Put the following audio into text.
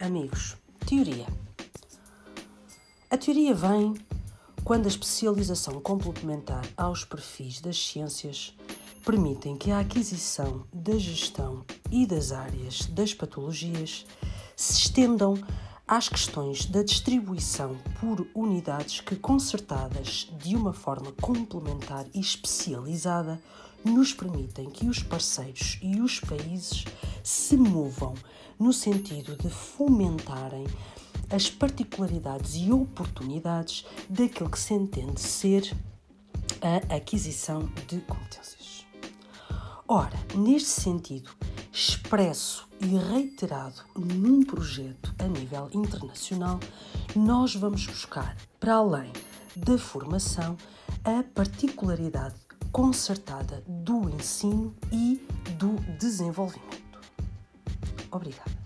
amigos, teoria. A teoria vem quando a especialização complementar aos perfis das ciências permitem que a aquisição da gestão e das áreas das patologias se estendam às questões da distribuição por unidades que, concertadas de uma forma complementar e especializada, nos permitem que os parceiros e os países se movam no sentido de fomentarem as particularidades e oportunidades daquilo que se entende ser a aquisição de competências. Ora, neste sentido, expresso e reiterado num projeto a nível internacional, nós vamos buscar, para além da formação, a particularidade concertada do ensino e do desenvolvimento. Obrigada.